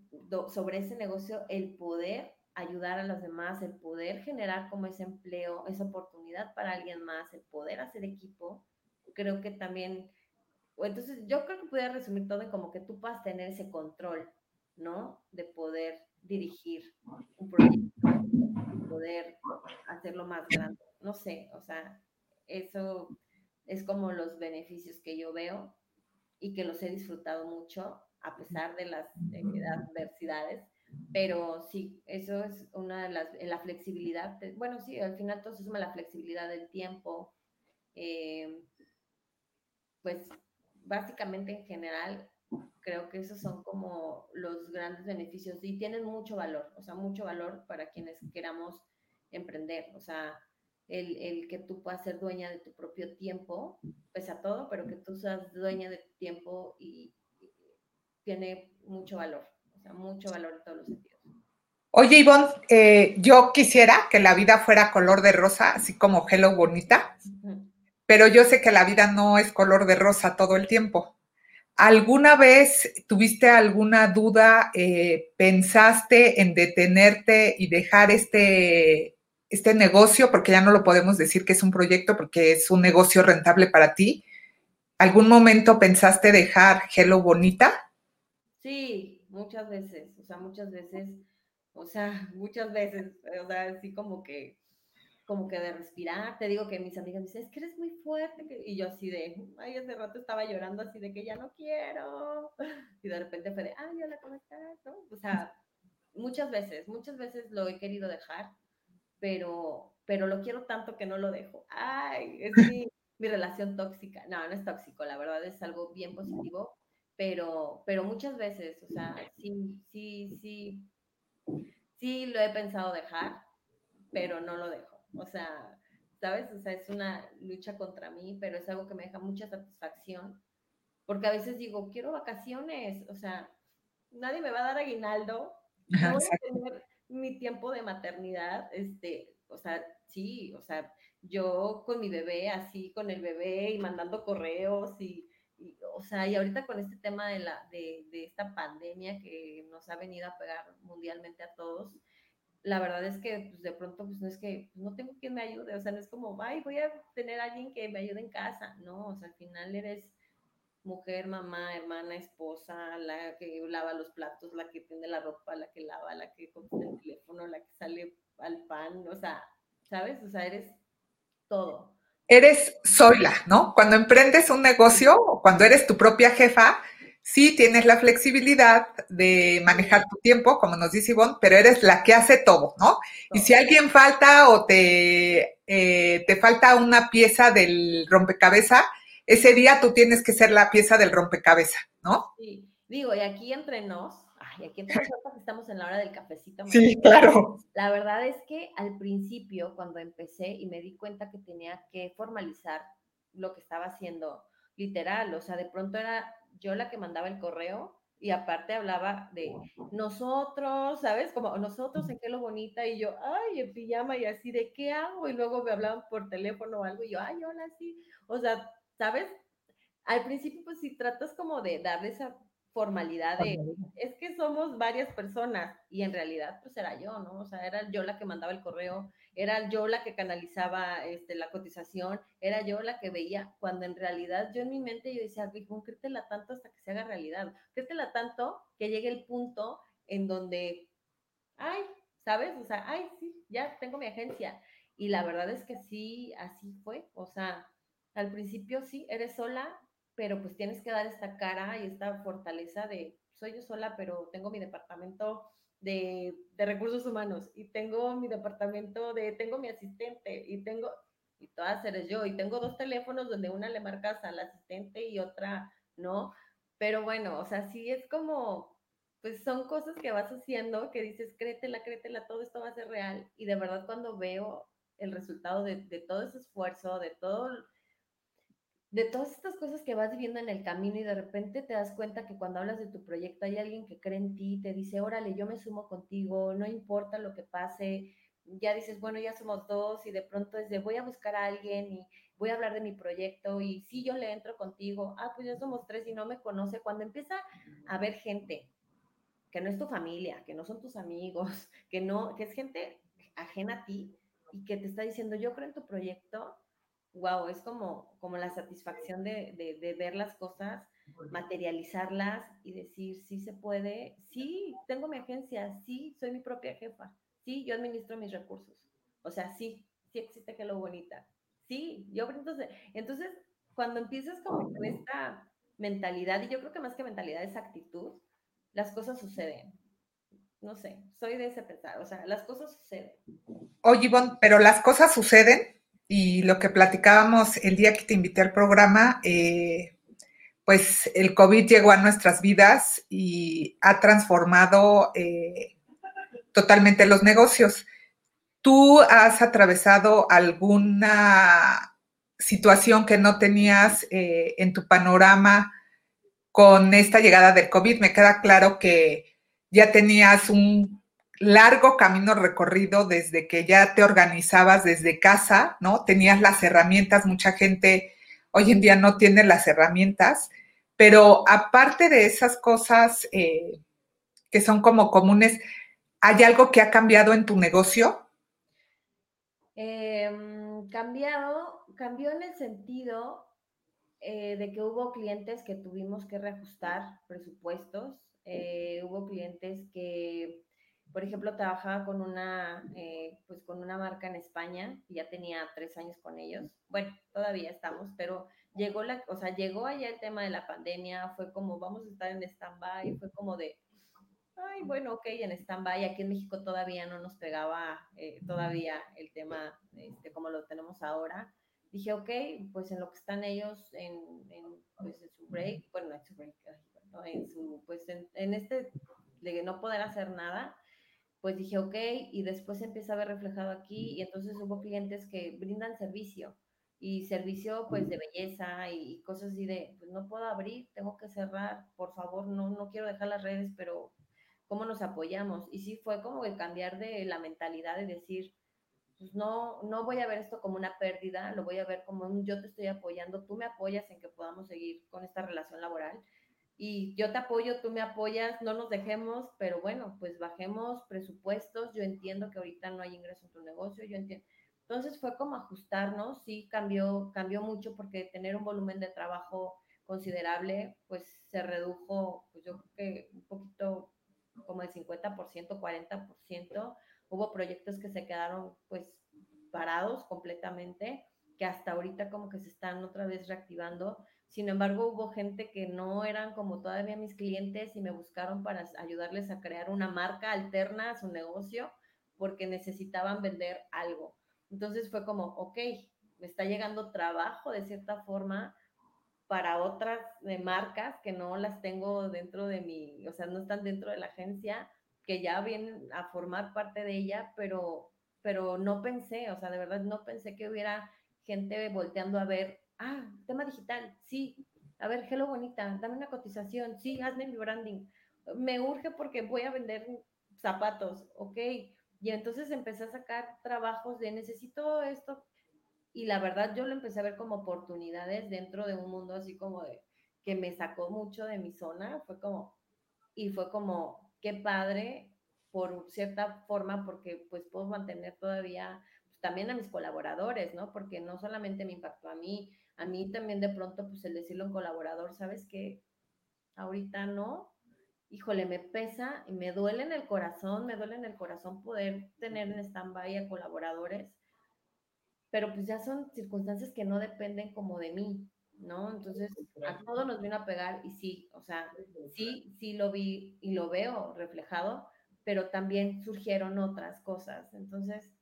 sobre ese negocio, el poder ayudar a los demás, el poder generar como ese empleo, esa oportunidad para alguien más, el poder hacer equipo, creo que también, entonces yo creo que podría resumir todo en como que tú puedas tener ese control, ¿no? De poder dirigir un proyecto, poder hacerlo más grande, no sé, o sea, eso es como los beneficios que yo veo y que los he disfrutado mucho a pesar de las adversidades pero sí, eso es una de las, la flexibilidad, bueno, sí, al final todo se suma la flexibilidad del tiempo, eh, pues básicamente en general creo que esos son como los grandes beneficios y tienen mucho valor, o sea, mucho valor para quienes queramos emprender, o sea, el, el, que tú puedas ser dueña de tu propio tiempo, pese a todo, pero que tú seas dueña de tu tiempo y tiene mucho valor mucho valor en todos los sentidos. Oye, Ivonne, eh, yo quisiera que la vida fuera color de rosa, así como Hello Bonita, pero yo sé que la vida no es color de rosa todo el tiempo. ¿Alguna vez tuviste alguna duda, eh, pensaste en detenerte y dejar este, este negocio, porque ya no lo podemos decir que es un proyecto, porque es un negocio rentable para ti? ¿Algún momento pensaste dejar Hello Bonita? Sí, muchas veces, o sea, muchas veces, o sea, muchas veces, o sea, así como que, como que de respirar, te digo que mis amigas me dicen, es que eres muy fuerte, y yo así de, ay, hace rato estaba llorando así de que ya no quiero, y de repente fue de, ay, hola, ¿cómo estás? ¿No? O sea, muchas veces, muchas veces lo he querido dejar, pero, pero lo quiero tanto que no lo dejo. Ay, es mi, mi relación tóxica. No, no es tóxico, la verdad es algo bien positivo pero, pero muchas veces, o sea, sí, sí, sí, sí lo he pensado dejar, pero no lo dejo. O sea, ¿sabes? O sea, es una lucha contra mí, pero es algo que me deja mucha satisfacción, porque a veces digo, quiero vacaciones, o sea, nadie me va a dar aguinaldo, no voy a tener mi tiempo de maternidad, este, o sea, sí, o sea, yo con mi bebé, así, con el bebé y mandando correos y o sea, y ahorita con este tema de, la, de, de, esta pandemia que nos ha venido a pegar mundialmente a todos, la verdad es que pues, de pronto pues no es que pues, no tengo quien me ayude, o sea, no es como, ay, voy a tener a alguien que me ayude en casa, no, o sea, al final eres mujer, mamá, hermana, esposa, la que lava los platos, la que tiende la ropa, la que lava, la que contesta el teléfono, la que sale al pan, o sea, ¿sabes? O sea, eres todo eres sola, ¿no? Cuando emprendes un negocio o cuando eres tu propia jefa, sí tienes la flexibilidad de manejar tu tiempo, como nos dice Ivonne, pero eres la que hace todo, ¿no? Y si alguien falta o te, eh, te falta una pieza del rompecabezas, ese día tú tienes que ser la pieza del rompecabezas, ¿no? Sí, digo, y aquí entre nos, y aquí entre nosotros estamos en la hora del cafecito. Sí, claro. La verdad es que al principio, cuando empecé y me di cuenta que tenía que formalizar lo que estaba haciendo, literal, o sea, de pronto era yo la que mandaba el correo y aparte hablaba de nosotros, ¿sabes? Como nosotros en qué lo bonita y yo, ay, en pijama y así, ¿de qué hago? Y luego me hablaban por teléfono o algo y yo, ay, hola, sí. O sea, ¿sabes? Al principio, pues si tratas como de darle esa formalidad de, es que somos varias personas y en realidad pues era yo, ¿no? O sea, era yo la que mandaba el correo, era yo la que canalizaba este, la cotización, era yo la que veía, cuando en realidad yo en mi mente yo decía, créetela tanto hasta que se haga realidad, créetela tanto que llegue el punto en donde, ay, ¿sabes? O sea, ay, sí, ya tengo mi agencia. Y la verdad es que sí, así fue, o sea, al principio sí, eres sola, pero pues tienes que dar esta cara y esta fortaleza de soy yo sola, pero tengo mi departamento de, de, recursos humanos y tengo mi departamento de, tengo mi asistente y tengo, y todas eres yo, y tengo dos teléfonos donde una le marcas al asistente y otra no, pero bueno, o sea, sí es como, pues son cosas que vas haciendo que dices, créetela, créetela, todo esto va a ser real y de verdad cuando veo el resultado de, de todo ese esfuerzo, de todo de todas estas cosas que vas viviendo en el camino y de repente te das cuenta que cuando hablas de tu proyecto hay alguien que cree en ti, te dice, órale, yo me sumo contigo, no importa lo que pase, ya dices, bueno, ya somos dos y de pronto es de voy a buscar a alguien y voy a hablar de mi proyecto y si yo le entro contigo, ah, pues ya somos tres y no me conoce. Cuando empieza a haber gente que no es tu familia, que no son tus amigos, que no, que es gente ajena a ti y que te está diciendo, yo creo en tu proyecto, wow, es como, como la satisfacción de, de, de ver las cosas, materializarlas y decir, sí se puede, sí, tengo mi agencia, sí, soy mi propia jefa, sí, yo administro mis recursos. O sea, sí, sí existe que lo Bonita. Sí, yo entonces, entonces cuando empiezas como con esta mentalidad, y yo creo que más que mentalidad es actitud, las cosas suceden. No sé, soy de ese pensar, o sea, las cosas suceden. Oye, Ivonne, pero las cosas suceden y lo que platicábamos el día que te invité al programa, eh, pues el COVID llegó a nuestras vidas y ha transformado eh, totalmente los negocios. ¿Tú has atravesado alguna situación que no tenías eh, en tu panorama con esta llegada del COVID? Me queda claro que ya tenías un largo camino recorrido desde que ya te organizabas desde casa, ¿no? Tenías las herramientas, mucha gente hoy en día no tiene las herramientas, pero aparte de esas cosas eh, que son como comunes, ¿Hay algo que ha cambiado en tu negocio? Em, cambiado, cambió en el sentido eh, de que hubo clientes que tuvimos que reajustar presupuestos, eh, hubo clientes que, por ejemplo, trabajaba con una, eh, pues con una marca en España y ya tenía tres años con ellos. Bueno, todavía estamos, pero llegó la, o sea, llegó allá el tema de la pandemia, fue como vamos a estar en stand-by, fue como de, ay, bueno, ok, en stand-by, aquí en México todavía no nos pegaba eh, todavía el tema este, como lo tenemos ahora. Dije, ok, pues en lo que están ellos en, pues en su break, bueno, en su break, en su, pues en, en, este de no poder hacer nada, pues dije, ok, y después empieza a ver reflejado aquí, y entonces hubo clientes que brindan servicio, y servicio pues de belleza y cosas así de, pues no puedo abrir, tengo que cerrar, por favor, no, no quiero dejar las redes, pero cómo nos apoyamos. Y sí fue como el cambiar de la mentalidad de decir, pues no, no voy a ver esto como una pérdida, lo voy a ver como un yo te estoy apoyando, tú me apoyas en que podamos seguir con esta relación laboral. Y yo te apoyo, tú me apoyas, no nos dejemos, pero bueno, pues bajemos presupuestos. Yo entiendo que ahorita no hay ingreso en tu negocio, yo entiendo. Entonces fue como ajustarnos, sí cambió, cambió mucho porque tener un volumen de trabajo considerable, pues se redujo, pues yo creo que un poquito como el 50%, 40%. Hubo proyectos que se quedaron pues parados completamente, que hasta ahorita como que se están otra vez reactivando. Sin embargo, hubo gente que no eran como todavía mis clientes y me buscaron para ayudarles a crear una marca alterna a su negocio porque necesitaban vender algo. Entonces fue como, ok, me está llegando trabajo de cierta forma, para otras de marcas que no las tengo dentro de mi, o sea, no están dentro de la agencia, que ya vienen a formar parte de ella, pero, pero no pensé, o sea, de verdad no pensé que hubiera gente volteando a ver, ah, tema digital, sí, a ver, hello bonita, dame una cotización, sí, hazme mi branding, me urge porque voy a vender zapatos, ok, y entonces empecé a sacar trabajos de necesito esto, y la verdad yo lo empecé a ver como oportunidades dentro de un mundo así como de que me sacó mucho de mi zona, fue como, y fue como, qué padre por cierta forma, porque pues puedo mantener todavía pues, también a mis colaboradores, ¿no? Porque no solamente me impactó a mí, a mí también de pronto pues el decirle a un colaborador, ¿sabes qué? Ahorita no, híjole, me pesa y me duele en el corazón, me duele en el corazón poder tener en stand-by a colaboradores pero pues ya son circunstancias que no dependen como de mí, ¿no? Entonces, a todo nos vino a pegar y sí, o sea, sí, sí lo vi y lo veo reflejado, pero también surgieron otras cosas. Entonces,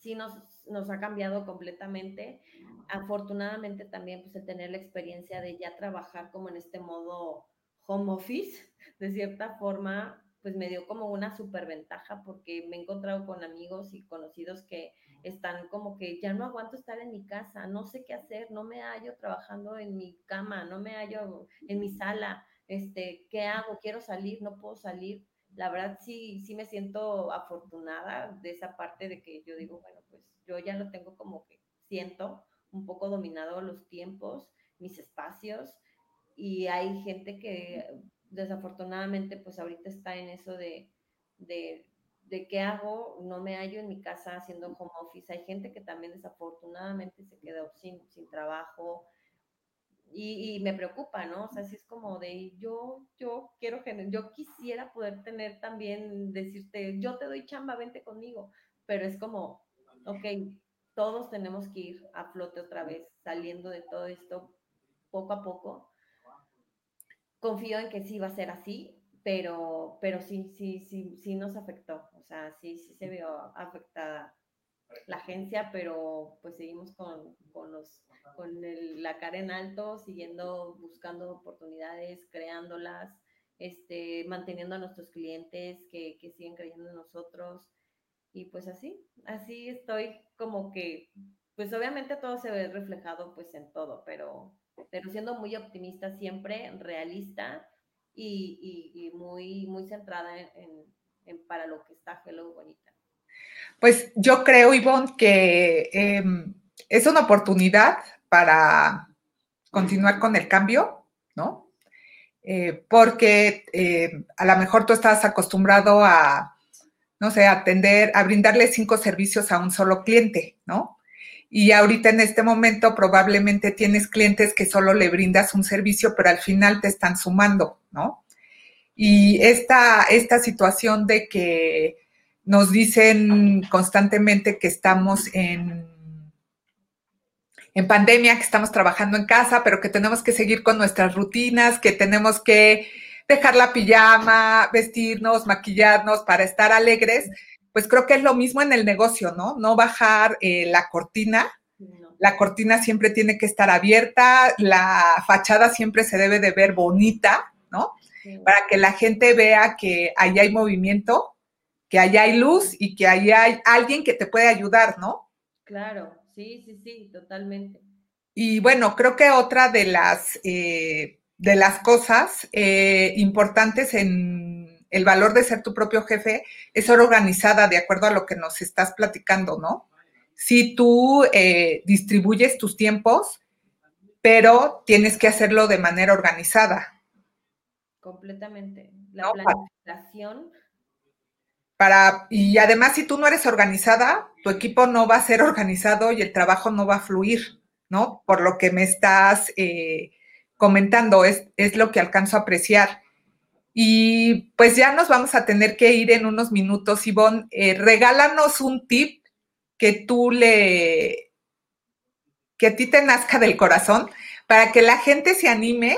sí nos, nos ha cambiado completamente. Afortunadamente también, pues, tener la experiencia de ya trabajar como en este modo home office, de cierta forma, pues me dio como una superventaja porque me he encontrado con amigos y conocidos que están como que ya no aguanto estar en mi casa, no sé qué hacer, no me hallo trabajando en mi cama, no me hallo en mi sala, este, ¿qué hago? Quiero salir, no puedo salir. La verdad sí, sí me siento afortunada de esa parte de que yo digo, bueno, pues yo ya lo tengo como que siento un poco dominado los tiempos, mis espacios, y hay gente que desafortunadamente pues ahorita está en eso de, de, de qué hago, no me hallo en mi casa haciendo home office. Hay gente que también desafortunadamente se quedó sin, sin trabajo, y, me preocupa, ¿no? O sea, sí es como de yo, yo quiero, yo quisiera poder tener también, decirte, yo te doy chamba, vente conmigo, pero es como, ok, todos tenemos que ir a flote otra vez, saliendo de todo esto poco a poco. Confío en que sí va a ser así, pero, pero sí, sí, sí, sí nos afectó, o sea, sí, sí se vio afectada la agencia, pero pues seguimos con, con los con la cara en alto, siguiendo buscando oportunidades, creándolas, este, manteniendo a nuestros clientes que, que siguen creyendo en nosotros. Y pues así, así estoy como que, pues obviamente todo se ve reflejado pues en todo, pero, pero siendo muy optimista siempre, realista y, y, muy, muy centrada en, en, para lo que está Hello Bonita. Pues yo creo, Ivonne, que em, es una oportunidad para continuar con el cambio, ¿no? Eh, porque eh, a lo mejor tú estás acostumbrado a, no sé, atender, a brindarle cinco servicios a un solo cliente, ¿no? Y ahorita en este momento probablemente tienes clientes que solo le brindas un servicio, pero al final te están sumando, ¿no? Y esta, esta situación de que nos dicen constantemente que estamos en en pandemia, que estamos trabajando en casa, pero que tenemos que seguir con nuestras rutinas, que tenemos que dejar la pijama, vestirnos, maquillarnos para estar alegres, pues creo que es lo mismo en el negocio, ¿no? No bajar eh, la cortina. La cortina siempre tiene que estar abierta, la fachada siempre se debe de ver bonita, ¿no? Para que la gente vea que ahí hay movimiento, que ahí hay luz y que ahí hay alguien que te puede ayudar, ¿no? Claro, Sí, sí, sí, totalmente. Y bueno, creo que otra de las, eh, de las cosas eh, importantes en el valor de ser tu propio jefe es ser organizada de acuerdo a lo que nos estás platicando, ¿no? Si tú eh, distribuyes tus tiempos, pero tienes que hacerlo de manera organizada. Completamente. La planificación para, y además, si tú no eres organizada, tu equipo no va a ser organizado y el trabajo no va a fluir, ¿no? Por lo que me estás eh, comentando, es, es, lo que alcanzo a apreciar. Y pues ya nos vamos a tener que ir en unos minutos, Ivonne. Eh, regálanos un tip que tú le, que a ti te nazca del corazón para que la gente se anime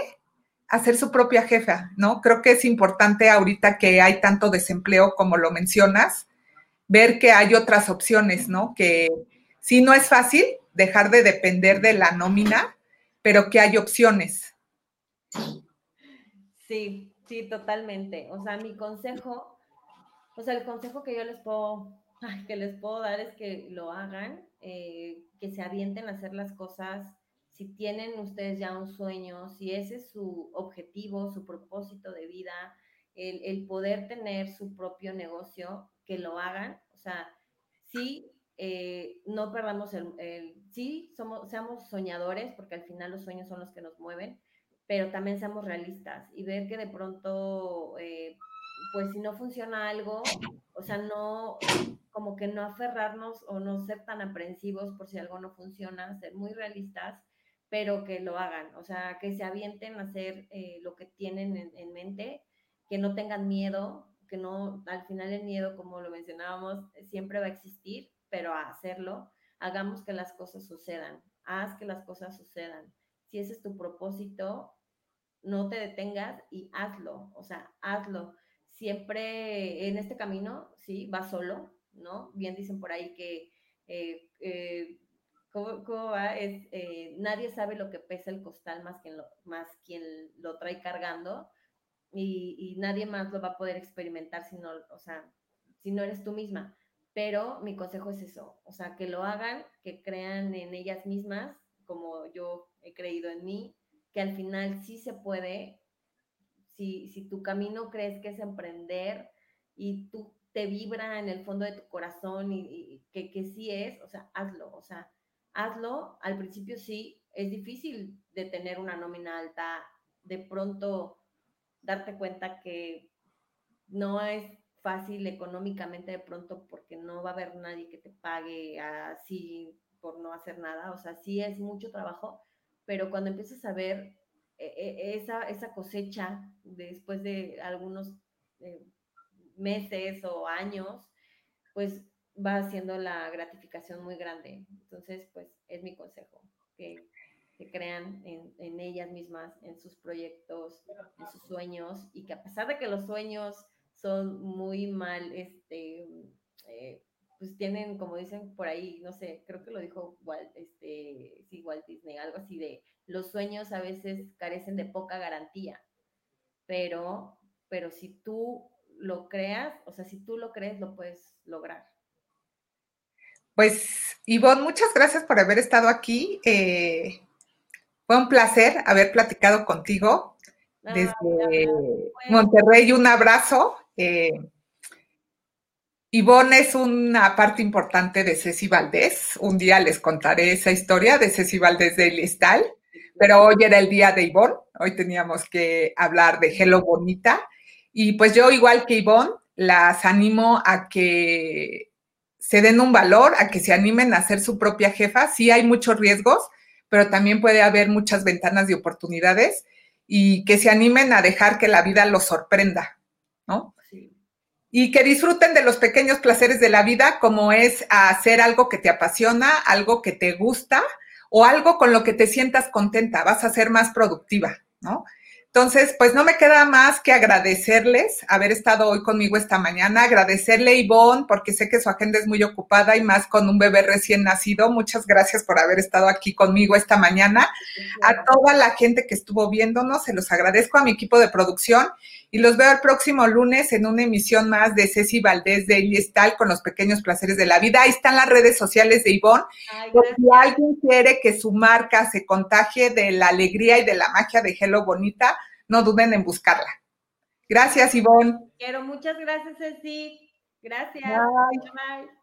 hacer su propia jefa, ¿no? Creo que es importante ahorita que hay tanto desempleo como lo mencionas, ver que hay otras opciones, ¿no? Que sí no es fácil dejar de depender de la nómina, pero que hay opciones. Sí, sí, totalmente. O sea, mi consejo, o sea, el consejo que yo les puedo, que les puedo dar es que lo hagan, eh, que se avienten a hacer las cosas si tienen ustedes ya un sueño, si ese es su objetivo, su propósito de vida, el, poder tener su propio negocio, que lo hagan. O sea, sí, eh, no perdamos el, sí, somos, seamos soñadores, porque al final los sueños son los que nos mueven, pero también seamos realistas y ver que de pronto, eh, pues si no funciona algo, o sea, no, como que no aferrarnos o no ser tan aprensivos por si algo no funciona, ser muy realistas pero que lo hagan, o sea, que se avienten a hacer eh, lo que tienen en, mente, que no tengan miedo, que no, al final el miedo, como lo mencionábamos, siempre va a existir, pero a hacerlo, hagamos que las cosas sucedan, haz que las cosas sucedan. Si ese es tu propósito, no te detengas y hazlo, o sea, hazlo. Siempre en este camino, sí, va solo, ¿no? Bien dicen por ahí que eh, eh, ¿Cómo, va? Es, eh, nadie sabe lo que pesa el costal más, que lo, más quien lo trae cargando y, nadie más lo va a poder experimentar si no, o sea, si no eres tú misma. Pero mi consejo es eso, o sea, que lo hagan, que crean en ellas mismas, como yo he creído en mí, que al final sí se puede, si, si tu camino crees que es emprender, y tú te vibra en el fondo de tu corazón y, que, que sí es, o sea, hazlo, o sea, hazlo. Al principio sí, es difícil de tener una nómina alta, de pronto darte cuenta que no es fácil económicamente de pronto porque no va a haber nadie que te pague así por no hacer nada, o sea, sí es mucho trabajo, pero cuando empiezas a ver eh, eh, esa, esa cosecha después de algunos eh, meses o años, pues va haciendo la gratificación muy grande. Entonces, pues es mi consejo, que, crean en, en, ellas mismas, en sus proyectos, en sus sueños, y que a pesar de que los sueños son muy mal, este, eh, pues tienen, como dicen por ahí, no sé, creo que lo dijo Walt, este, sí, Walt Disney, algo así de, los sueños a veces carecen de poca garantía, pero, pero si tú lo creas, o sea, si tú lo crees, lo puedes lograr. Pues, Ivonne, muchas gracias por haber estado aquí. Eh, fue un placer haber platicado contigo desde Monterrey. Un abrazo. Eh, Ivonne es una parte importante de Ceci Valdés. Un día les contaré esa historia de Ceci Valdés de Listal, pero hoy era el día de Ivonne. Hoy teníamos que hablar de Hello Bonita. Y pues yo, igual que Ivonne, las animo a que se den un valor, a que se animen a ser su propia jefa. Sí hay muchos riesgos, pero también puede haber muchas ventanas de oportunidades y que se animen a dejar que la vida los sorprenda, ¿no? Y que disfruten de los pequeños placeres de la vida, como es hacer algo que te apasiona, algo que te gusta o algo con lo que te sientas contenta, vas a ser más productiva, ¿no? Entonces, pues no me queda más que agradecerles haber estado hoy conmigo esta mañana, agradecerle a Ivonne, porque sé que su agenda es muy ocupada y más con un bebé recién nacido. Muchas gracias por haber estado aquí conmigo esta mañana. A toda la gente que estuvo viéndonos, se los agradezco a mi equipo de producción y los veo el próximo lunes en una emisión más de Ceci Valdés de Style con los pequeños placeres de la vida. Ahí están las redes sociales de Ivonne. si alguien quiere que su marca se contagie de la alegría y de la magia de Hello Bonita, no duden en buscarla. Gracias, Ivonne. Quiero, muchas gracias, Ceci. Gracias. Bye.